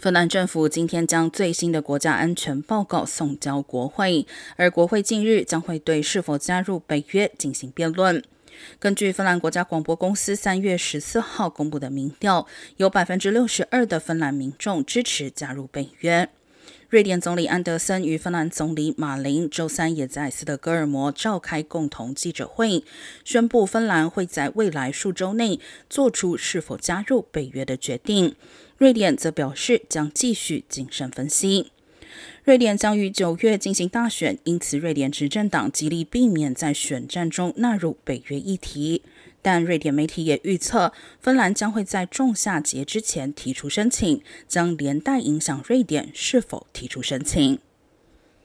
芬兰政府今天将最新的国家安全报告送交国会，而国会近日将会对是否加入北约进行辩论。根据芬兰国家广播公司三月十四号公布的民调，有百分之六十二的芬兰民众支持加入北约。瑞典总理安德森与芬兰总理马林周三也在斯德哥尔摩召开共同记者会，宣布芬兰会在未来数周内做出是否加入北约的决定。瑞典则表示将继续谨慎分析。瑞典将于九月进行大选，因此瑞典执政党极力避免在选战中纳入北约议题。但瑞典媒体也预测，芬兰将会在仲夏节之前提出申请，将连带影响瑞典是否提出申请。